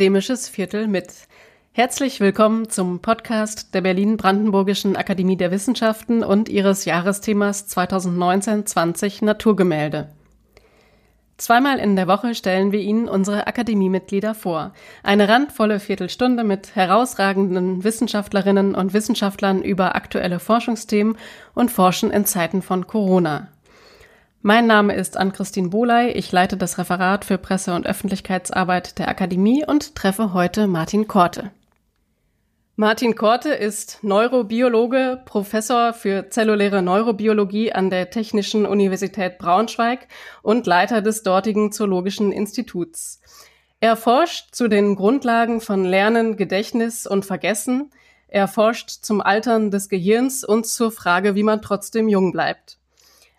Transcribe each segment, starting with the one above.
Akademisches Viertel mit. Herzlich willkommen zum Podcast der Berlin-Brandenburgischen Akademie der Wissenschaften und ihres Jahresthemas 2019-20 Naturgemälde. Zweimal in der Woche stellen wir Ihnen unsere Akademiemitglieder vor. Eine randvolle Viertelstunde mit herausragenden Wissenschaftlerinnen und Wissenschaftlern über aktuelle Forschungsthemen und Forschen in Zeiten von Corona. Mein Name ist Ann-Christine Boley. Ich leite das Referat für Presse- und Öffentlichkeitsarbeit der Akademie und treffe heute Martin Korte. Martin Korte ist Neurobiologe, Professor für zelluläre Neurobiologie an der Technischen Universität Braunschweig und Leiter des dortigen Zoologischen Instituts. Er forscht zu den Grundlagen von Lernen, Gedächtnis und Vergessen. Er forscht zum Altern des Gehirns und zur Frage, wie man trotzdem jung bleibt.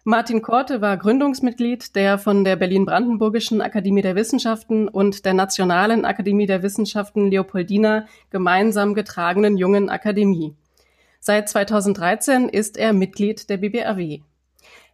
Martin Korte war Gründungsmitglied der von der Berlin-Brandenburgischen Akademie der Wissenschaften und der Nationalen Akademie der Wissenschaften Leopoldina gemeinsam getragenen Jungen Akademie. Seit 2013 ist er Mitglied der BBAW.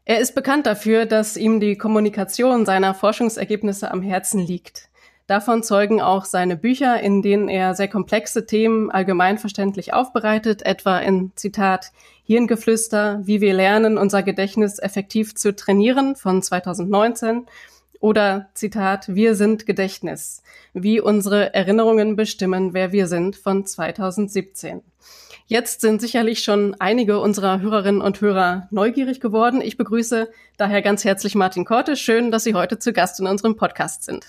Er ist bekannt dafür, dass ihm die Kommunikation seiner Forschungsergebnisse am Herzen liegt. Davon zeugen auch seine Bücher, in denen er sehr komplexe Themen allgemeinverständlich aufbereitet, etwa in Zitat Hirngeflüster, wie wir lernen, unser Gedächtnis effektiv zu trainieren von 2019 oder Zitat Wir sind Gedächtnis, wie unsere Erinnerungen bestimmen, wer wir sind von 2017. Jetzt sind sicherlich schon einige unserer Hörerinnen und Hörer neugierig geworden. Ich begrüße daher ganz herzlich Martin Korte. Schön, dass Sie heute zu Gast in unserem Podcast sind.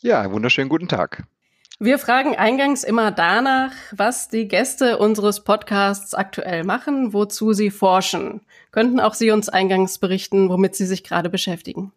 Ja, wunderschönen guten Tag. Wir fragen eingangs immer danach, was die Gäste unseres Podcasts aktuell machen, wozu sie forschen. Könnten auch Sie uns eingangs berichten, womit Sie sich gerade beschäftigen?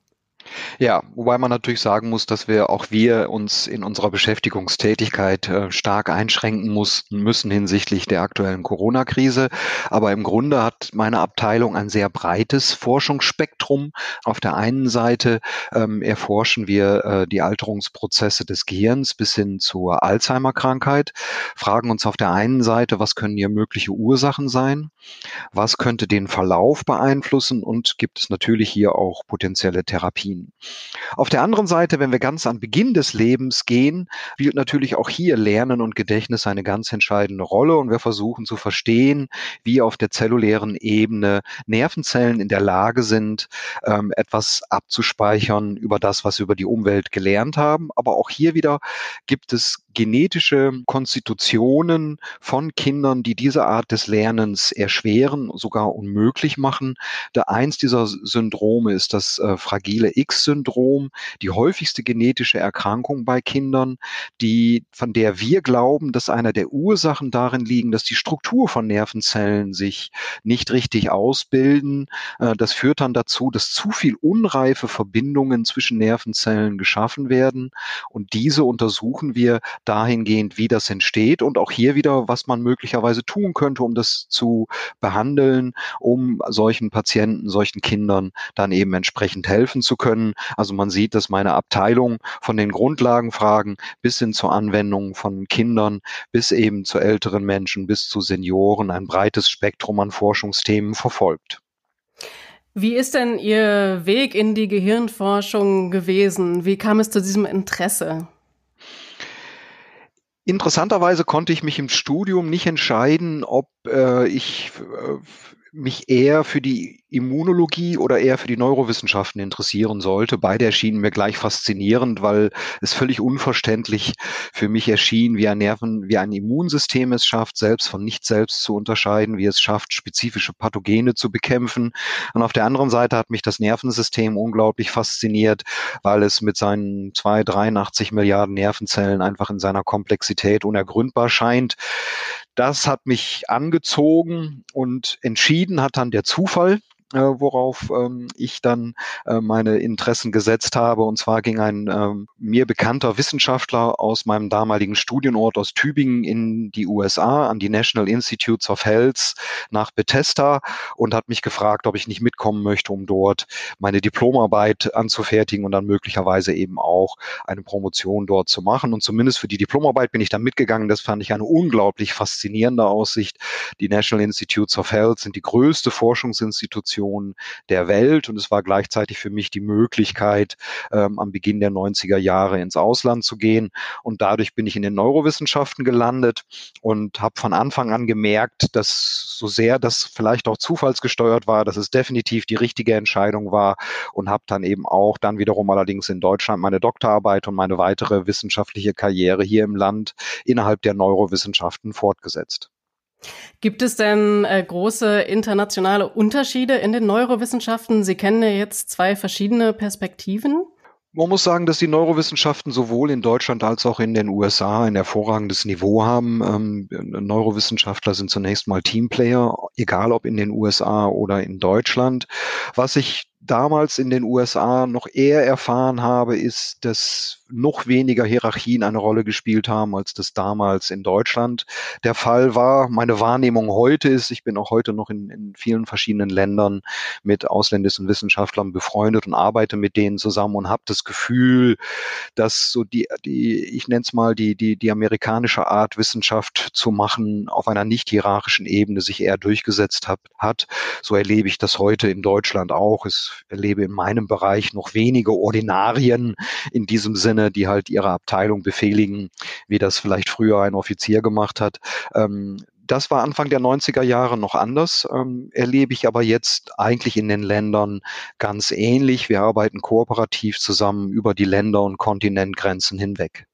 Ja, wobei man natürlich sagen muss, dass wir auch wir uns in unserer Beschäftigungstätigkeit äh, stark einschränken mussten, müssen hinsichtlich der aktuellen Corona-Krise. Aber im Grunde hat meine Abteilung ein sehr breites Forschungsspektrum. Auf der einen Seite ähm, erforschen wir äh, die Alterungsprozesse des Gehirns bis hin zur Alzheimer-Krankheit, fragen uns auf der einen Seite, was können hier mögliche Ursachen sein, was könnte den Verlauf beeinflussen und gibt es natürlich hier auch potenzielle Therapien. Auf der anderen Seite, wenn wir ganz an Beginn des Lebens gehen, spielt natürlich auch hier Lernen und Gedächtnis eine ganz entscheidende Rolle und wir versuchen zu verstehen, wie auf der zellulären Ebene Nervenzellen in der Lage sind, ähm, etwas abzuspeichern über das, was sie über die Umwelt gelernt haben. Aber auch hier wieder gibt es genetische Konstitutionen von Kindern, die diese Art des Lernens erschweren, sogar unmöglich machen. Der eins dieser Syndrome ist das äh, fragile X-Syndrom, die häufigste genetische Erkrankung bei Kindern, die, von der wir glauben, dass einer der Ursachen darin liegen, dass die Struktur von Nervenzellen sich nicht richtig ausbilden. Äh, das führt dann dazu, dass zu viel unreife Verbindungen zwischen Nervenzellen geschaffen werden. Und diese untersuchen wir dahingehend, wie das entsteht und auch hier wieder, was man möglicherweise tun könnte, um das zu behandeln, um solchen Patienten, solchen Kindern dann eben entsprechend helfen zu können. Also man sieht, dass meine Abteilung von den Grundlagenfragen bis hin zur Anwendung von Kindern, bis eben zu älteren Menschen, bis zu Senioren ein breites Spektrum an Forschungsthemen verfolgt. Wie ist denn Ihr Weg in die Gehirnforschung gewesen? Wie kam es zu diesem Interesse? Interessanterweise konnte ich mich im Studium nicht entscheiden, ob äh, ich äh, mich eher für die Immunologie oder eher für die Neurowissenschaften interessieren sollte. Beide erschienen mir gleich faszinierend, weil es völlig unverständlich für mich erschien, wie ein Nerven, wie ein Immunsystem es schafft, selbst von nicht selbst zu unterscheiden, wie es schafft, spezifische Pathogene zu bekämpfen. Und auf der anderen Seite hat mich das Nervensystem unglaublich fasziniert, weil es mit seinen zwei, 83 Milliarden Nervenzellen einfach in seiner Komplexität unergründbar scheint. Das hat mich angezogen und entschieden hat dann der Zufall äh, worauf ähm, ich dann äh, meine Interessen gesetzt habe. Und zwar ging ein ähm, mir bekannter Wissenschaftler aus meinem damaligen Studienort aus Tübingen in die USA an die National Institutes of Health nach Bethesda und hat mich gefragt, ob ich nicht mitkommen möchte, um dort meine Diplomarbeit anzufertigen und dann möglicherweise eben auch eine Promotion dort zu machen. Und zumindest für die Diplomarbeit bin ich dann mitgegangen. Das fand ich eine unglaublich faszinierende Aussicht. Die National Institutes of Health sind die größte Forschungsinstitution Institution der Welt. Und es war gleichzeitig für mich die Möglichkeit, ähm, am Beginn der 90er Jahre ins Ausland zu gehen. Und dadurch bin ich in den Neurowissenschaften gelandet und habe von Anfang an gemerkt, dass so sehr das vielleicht auch zufallsgesteuert war, dass es definitiv die richtige Entscheidung war und habe dann eben auch dann wiederum allerdings in Deutschland meine Doktorarbeit und meine weitere wissenschaftliche Karriere hier im Land innerhalb der Neurowissenschaften fortgesetzt. Gibt es denn äh, große internationale Unterschiede in den Neurowissenschaften? Sie kennen ja jetzt zwei verschiedene Perspektiven. Man muss sagen, dass die Neurowissenschaften sowohl in Deutschland als auch in den USA ein hervorragendes Niveau haben. Ähm, Neurowissenschaftler sind zunächst mal Teamplayer, egal ob in den USA oder in Deutschland. Was ich damals in den USA noch eher erfahren habe, ist, dass noch weniger Hierarchien eine Rolle gespielt haben, als das damals in Deutschland der Fall war. Meine Wahrnehmung heute ist, ich bin auch heute noch in, in vielen verschiedenen Ländern mit ausländischen Wissenschaftlern befreundet und arbeite mit denen zusammen und habe das Gefühl, dass so die, die ich nenne es mal, die, die, die amerikanische Art, Wissenschaft zu machen, auf einer nicht hierarchischen Ebene sich eher durchgesetzt hat. hat. So erlebe ich das heute in Deutschland auch. Es erlebe in meinem Bereich noch wenige Ordinarien in diesem Sinne, die halt ihre Abteilung befehligen, wie das vielleicht früher ein Offizier gemacht hat. Ähm, das war Anfang der 90er Jahre noch anders, ähm, erlebe ich aber jetzt eigentlich in den Ländern ganz ähnlich. Wir arbeiten kooperativ zusammen über die Länder- und Kontinentgrenzen hinweg.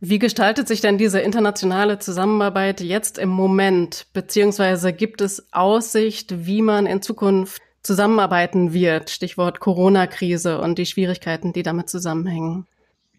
Wie gestaltet sich denn diese internationale Zusammenarbeit jetzt im Moment? Beziehungsweise gibt es Aussicht, wie man in Zukunft zusammenarbeiten wird. Stichwort Corona-Krise und die Schwierigkeiten, die damit zusammenhängen.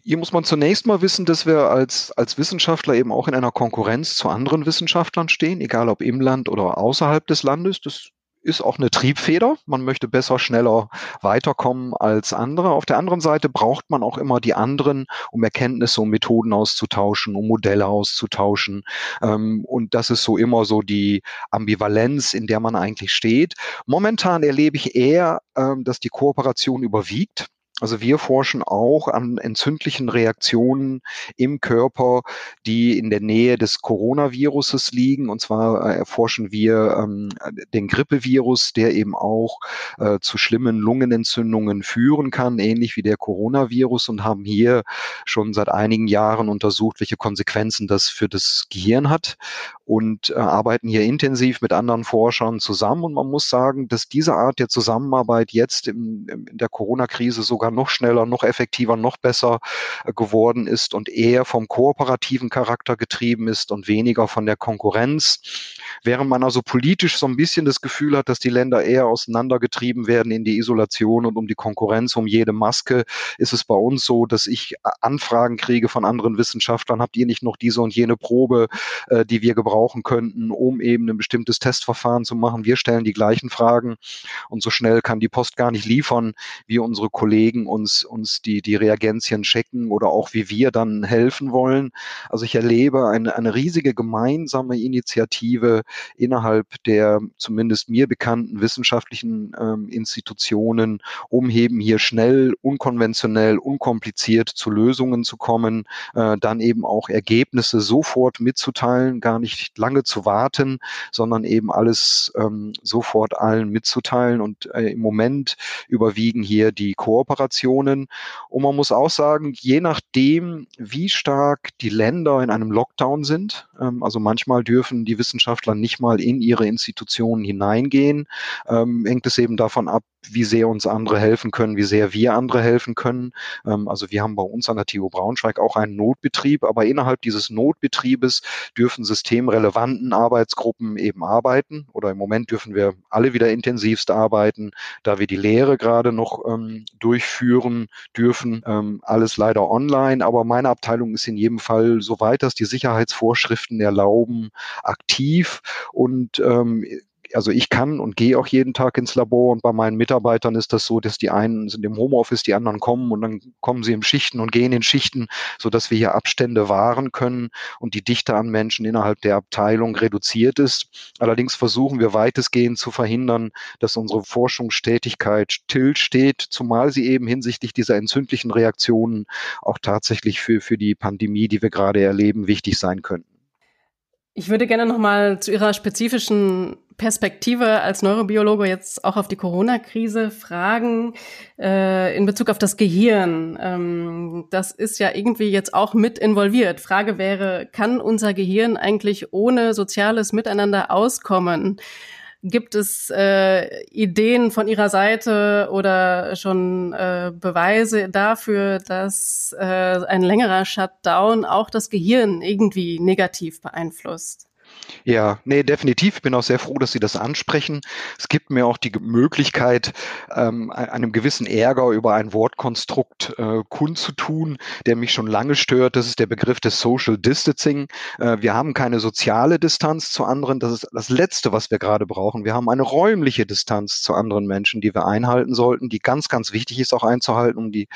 Hier muss man zunächst mal wissen, dass wir als, als Wissenschaftler eben auch in einer Konkurrenz zu anderen Wissenschaftlern stehen, egal ob im Land oder außerhalb des Landes. Das ist auch eine Triebfeder. Man möchte besser, schneller weiterkommen als andere. Auf der anderen Seite braucht man auch immer die anderen, um Erkenntnisse und Methoden auszutauschen, um Modelle auszutauschen. Ähm, und das ist so immer so die Ambivalenz, in der man eigentlich steht. Momentan erlebe ich eher, ähm, dass die Kooperation überwiegt. Also wir forschen auch an entzündlichen Reaktionen im Körper, die in der Nähe des Coronaviruses liegen. Und zwar äh, erforschen wir ähm, den Grippevirus, der eben auch äh, zu schlimmen Lungenentzündungen führen kann, ähnlich wie der Coronavirus und haben hier schon seit einigen Jahren untersucht, welche Konsequenzen das für das Gehirn hat und äh, arbeiten hier intensiv mit anderen Forschern zusammen. Und man muss sagen, dass diese Art der Zusammenarbeit jetzt im, in der Corona-Krise sogar sogar noch schneller, noch effektiver, noch besser äh, geworden ist und eher vom kooperativen Charakter getrieben ist und weniger von der Konkurrenz. Während man also politisch so ein bisschen das Gefühl hat, dass die Länder eher auseinandergetrieben werden in die Isolation und um die Konkurrenz, um jede Maske, ist es bei uns so, dass ich äh, Anfragen kriege von anderen Wissenschaftlern, habt ihr nicht noch diese und jene Probe, äh, die wir gebrauchen könnten, um eben ein bestimmtes Testverfahren zu machen. Wir stellen die gleichen Fragen und so schnell kann die Post gar nicht liefern, wie unsere Kollegen Kollegen uns, uns die, die Reagenzien checken oder auch wie wir dann helfen wollen. Also ich erlebe eine, eine riesige gemeinsame Initiative innerhalb der zumindest mir bekannten wissenschaftlichen ähm, Institutionen, um eben hier schnell, unkonventionell, unkompliziert zu Lösungen zu kommen, äh, dann eben auch Ergebnisse sofort mitzuteilen, gar nicht lange zu warten, sondern eben alles ähm, sofort allen mitzuteilen. Und äh, im Moment überwiegen hier die Kooperationen Situationen. Und man muss auch sagen, je nachdem, wie stark die Länder in einem Lockdown sind, ähm, also manchmal dürfen die Wissenschaftler nicht mal in ihre Institutionen hineingehen, ähm, hängt es eben davon ab, wie sehr uns andere helfen können, wie sehr wir andere helfen können. Ähm, also wir haben bei uns an der TU Braunschweig auch einen Notbetrieb, aber innerhalb dieses Notbetriebes dürfen systemrelevanten Arbeitsgruppen eben arbeiten oder im Moment dürfen wir alle wieder intensivst arbeiten, da wir die Lehre gerade noch ähm, durchführen dürfen. Ähm, alles leider online, aber meine Abteilung ist in jedem Fall, soweit das die Sicherheitsvorschriften erlauben, aktiv und ähm, also ich kann und gehe auch jeden Tag ins Labor und bei meinen Mitarbeitern ist das so, dass die einen sind im Homeoffice, die anderen kommen und dann kommen sie in Schichten und gehen in Schichten, so dass wir hier Abstände wahren können und die Dichte an Menschen innerhalb der Abteilung reduziert ist. Allerdings versuchen wir weitestgehend zu verhindern, dass unsere Forschungstätigkeit stillsteht, zumal sie eben hinsichtlich dieser entzündlichen Reaktionen auch tatsächlich für, für die Pandemie, die wir gerade erleben, wichtig sein könnten. Ich würde gerne noch mal zu Ihrer spezifischen Perspektive als Neurobiologe jetzt auch auf die Corona-Krise fragen äh, in Bezug auf das Gehirn. Ähm, das ist ja irgendwie jetzt auch mit involviert. Frage wäre, kann unser Gehirn eigentlich ohne soziales Miteinander auskommen? Gibt es äh, Ideen von Ihrer Seite oder schon äh, Beweise dafür, dass äh, ein längerer Shutdown auch das Gehirn irgendwie negativ beeinflusst? Ja, nee, definitiv. Ich bin auch sehr froh, dass Sie das ansprechen. Es gibt mir auch die Möglichkeit, ähm, einem gewissen Ärger über ein Wortkonstrukt äh, kundzutun, der mich schon lange stört. Das ist der Begriff des Social Distancing. Äh, wir haben keine soziale Distanz zu anderen. Das ist das Letzte, was wir gerade brauchen. Wir haben eine räumliche Distanz zu anderen Menschen, die wir einhalten sollten, die ganz, ganz wichtig ist auch einzuhalten, um die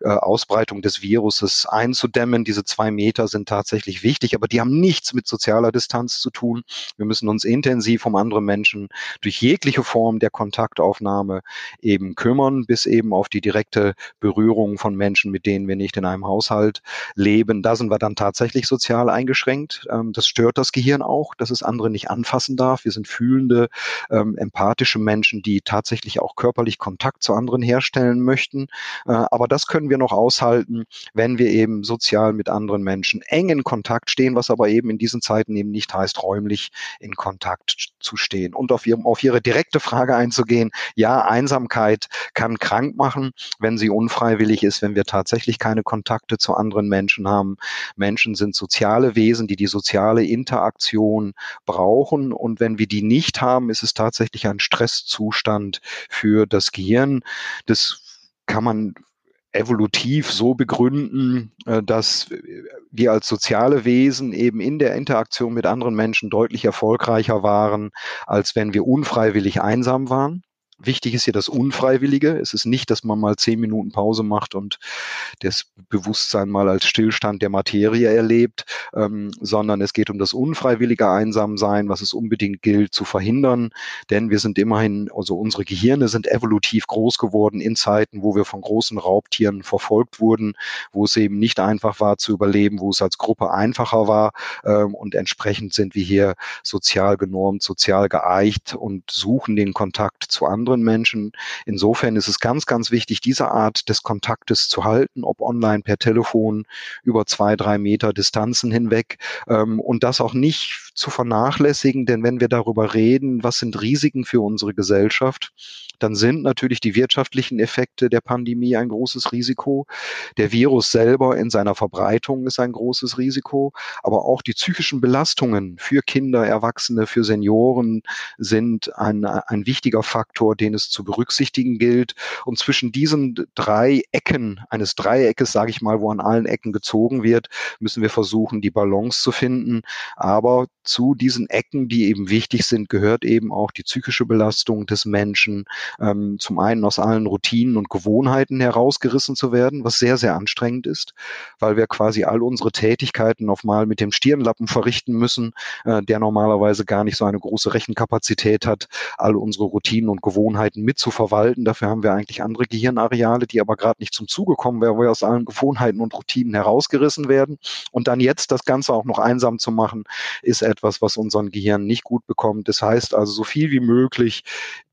äh, Ausbreitung des Viruses einzudämmen. Diese zwei Meter sind tatsächlich wichtig, aber die haben nichts mit sozialer Distanz zu tun tun. Wir müssen uns intensiv um andere Menschen durch jegliche Form der Kontaktaufnahme eben kümmern, bis eben auf die direkte Berührung von Menschen, mit denen wir nicht in einem Haushalt leben. Da sind wir dann tatsächlich sozial eingeschränkt. Ähm, das stört das Gehirn auch, dass es andere nicht anfassen darf. Wir sind fühlende, ähm, empathische Menschen, die tatsächlich auch körperlich Kontakt zu anderen herstellen möchten. Äh, aber das können wir noch aushalten, wenn wir eben sozial mit anderen Menschen eng in Kontakt stehen, was aber eben in diesen Zeiten eben nicht heißt, räumlich in Kontakt zu stehen. Und auf, ihr, auf Ihre direkte Frage einzugehen, ja, Einsamkeit kann krank machen, wenn sie unfreiwillig ist, wenn wir tatsächlich keine Kontakte zu anderen Menschen haben. Menschen sind soziale Wesen, die die soziale Interaktion brauchen. Und wenn wir die nicht haben, ist es tatsächlich ein Stresszustand für das Gehirn. Das kann man evolutiv so begründen, äh, dass wir als soziale Wesen eben in der Interaktion mit anderen Menschen deutlich erfolgreicher waren, als wenn wir unfreiwillig einsam waren. Wichtig ist hier das Unfreiwillige. Es ist nicht, dass man mal zehn Minuten Pause macht und das Bewusstsein mal als Stillstand der Materie erlebt, ähm, sondern es geht um das unfreiwillige Einsamsein, was es unbedingt gilt zu verhindern. Denn wir sind immerhin, also unsere Gehirne sind evolutiv groß geworden in Zeiten, wo wir von großen Raubtieren verfolgt wurden, wo es eben nicht einfach war zu überleben, wo es als Gruppe einfacher war. Ähm, und entsprechend sind wir hier sozial genormt, sozial geeicht und suchen den Kontakt zu anderen anderen Menschen. Insofern ist es ganz, ganz wichtig, diese Art des Kontaktes zu halten, ob online, per Telefon, über zwei, drei Meter Distanzen hinweg ähm, und das auch nicht zu vernachlässigen, denn wenn wir darüber reden, was sind Risiken für unsere Gesellschaft, dann sind natürlich die wirtschaftlichen Effekte der Pandemie ein großes Risiko. Der Virus selber in seiner Verbreitung ist ein großes Risiko, aber auch die psychischen Belastungen für Kinder, Erwachsene, für Senioren sind ein, ein wichtiger Faktor, den es zu berücksichtigen gilt. Und zwischen diesen drei Ecken eines Dreieckes, sage ich mal, wo an allen Ecken gezogen wird, müssen wir versuchen, die Balance zu finden. Aber zu diesen Ecken, die eben wichtig sind, gehört eben auch die psychische Belastung des Menschen, ähm, zum einen aus allen Routinen und Gewohnheiten herausgerissen zu werden, was sehr, sehr anstrengend ist, weil wir quasi all unsere Tätigkeiten auf mal mit dem Stirnlappen verrichten müssen, äh, der normalerweise gar nicht so eine große Rechenkapazität hat, all unsere Routinen und Gewohnheiten mitzuverwalten. Dafür haben wir eigentlich andere Gehirnareale, die aber gerade nicht zum Zuge kommen, weil wir aus allen Gewohnheiten und Routinen herausgerissen werden. Und dann jetzt das Ganze auch noch einsam zu machen, ist etwas, was unseren Gehirn nicht gut bekommt. Das heißt also, so viel wie möglich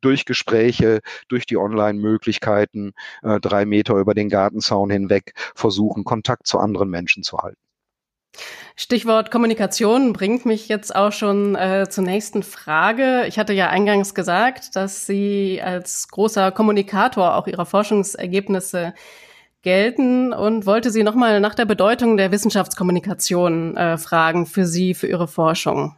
durch Gespräche durch die Online-Möglichkeiten äh, drei Meter über den Gartenzaun hinweg versuchen, Kontakt zu anderen Menschen zu halten. Stichwort Kommunikation bringt mich jetzt auch schon äh, zur nächsten Frage. Ich hatte ja eingangs gesagt, dass Sie als großer Kommunikator auch Ihrer Forschungsergebnisse gelten und wollte Sie nochmal nach der Bedeutung der Wissenschaftskommunikation äh, fragen für Sie, für Ihre Forschung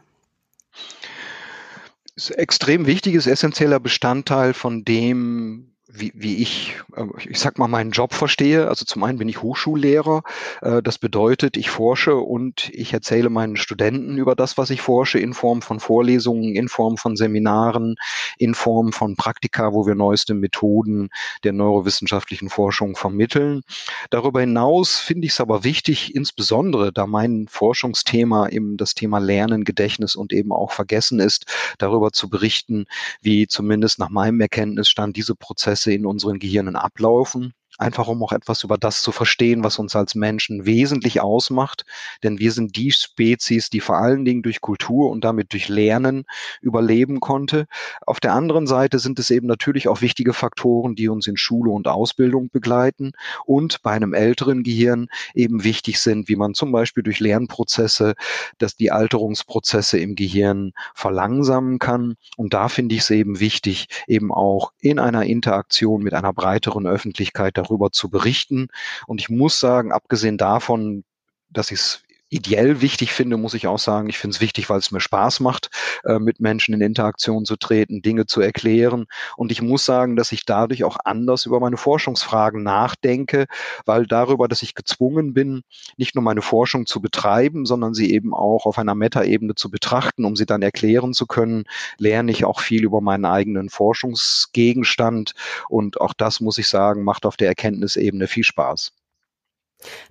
ist extrem wichtiges, essentieller Bestandteil von dem, wie, wie ich, äh, ich sag mal, meinen Job verstehe. Also zum einen bin ich Hochschullehrer. Äh, das bedeutet, ich forsche und ich erzähle meinen Studenten über das, was ich forsche, in Form von Vorlesungen, in Form von Seminaren, in Form von Praktika, wo wir neueste Methoden der neurowissenschaftlichen Forschung vermitteln. Darüber hinaus finde ich es aber wichtig, insbesondere da mein Forschungsthema eben das Thema Lernen, Gedächtnis und eben auch Vergessen ist, darüber zu berichten, wie zumindest nach meinem Erkenntnisstand diese Prozesse Prozesse in unseren Gehirnen ablaufen. Einfach um auch etwas über das zu verstehen, was uns als Menschen wesentlich ausmacht. Denn wir sind die Spezies, die vor allen Dingen durch Kultur und damit durch Lernen überleben konnte. Auf der anderen Seite sind es eben natürlich auch wichtige Faktoren, die uns in Schule und Ausbildung begleiten und bei einem älteren Gehirn eben wichtig sind, wie man zum Beispiel durch Lernprozesse, dass die Alterungsprozesse im Gehirn verlangsamen kann. Und da finde ich es eben wichtig, eben auch in einer Interaktion mit einer breiteren Öffentlichkeit darüber zu berichten. Und ich muss sagen, abgesehen davon, dass ich es ideell wichtig finde, muss ich auch sagen, ich finde es wichtig, weil es mir Spaß macht, äh, mit Menschen in Interaktion zu treten, Dinge zu erklären. Und ich muss sagen, dass ich dadurch auch anders über meine Forschungsfragen nachdenke, weil darüber, dass ich gezwungen bin, nicht nur meine Forschung zu betreiben, sondern sie eben auch auf einer Metaebene zu betrachten, um sie dann erklären zu können, lerne ich auch viel über meinen eigenen Forschungsgegenstand. Und auch das, muss ich sagen, macht auf der Erkenntnisebene viel Spaß.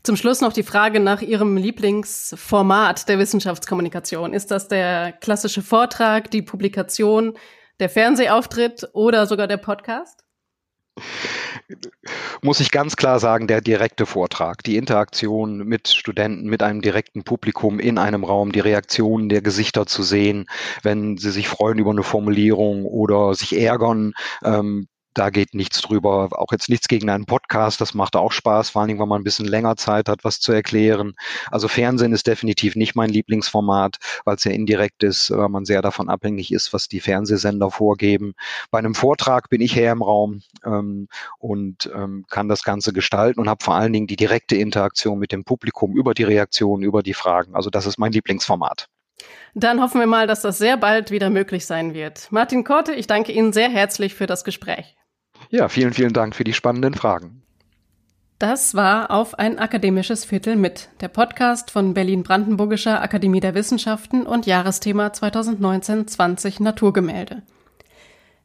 Zum Schluss noch die Frage nach Ihrem Lieblingsformat der Wissenschaftskommunikation. Ist das der klassische Vortrag, die Publikation, der Fernsehauftritt oder sogar der Podcast? Muss ich ganz klar sagen, der direkte Vortrag, die Interaktion mit Studenten, mit einem direkten Publikum in einem Raum, die Reaktionen der Gesichter zu sehen, wenn sie sich freuen über eine Formulierung oder sich ärgern, ähm, da geht nichts drüber. Auch jetzt nichts gegen einen Podcast, das macht auch Spaß, vor allen Dingen, wenn man ein bisschen länger Zeit hat, was zu erklären. Also Fernsehen ist definitiv nicht mein Lieblingsformat, weil es ja indirekt ist, weil man sehr davon abhängig ist, was die Fernsehsender vorgeben. Bei einem Vortrag bin ich her im Raum ähm, und ähm, kann das Ganze gestalten und habe vor allen Dingen die direkte Interaktion mit dem Publikum über die Reaktionen, über die Fragen. Also das ist mein Lieblingsformat. Dann hoffen wir mal, dass das sehr bald wieder möglich sein wird. Martin Korte, ich danke Ihnen sehr herzlich für das Gespräch. Ja, vielen, vielen Dank für die spannenden Fragen. Das war auf ein akademisches Viertel mit, der Podcast von Berlin-Brandenburgischer Akademie der Wissenschaften und Jahresthema 2019-20 Naturgemälde.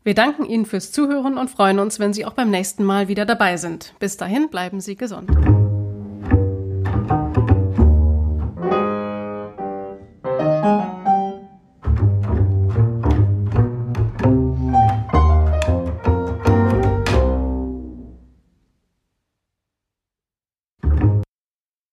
Wir danken Ihnen fürs Zuhören und freuen uns, wenn Sie auch beim nächsten Mal wieder dabei sind. Bis dahin bleiben Sie gesund.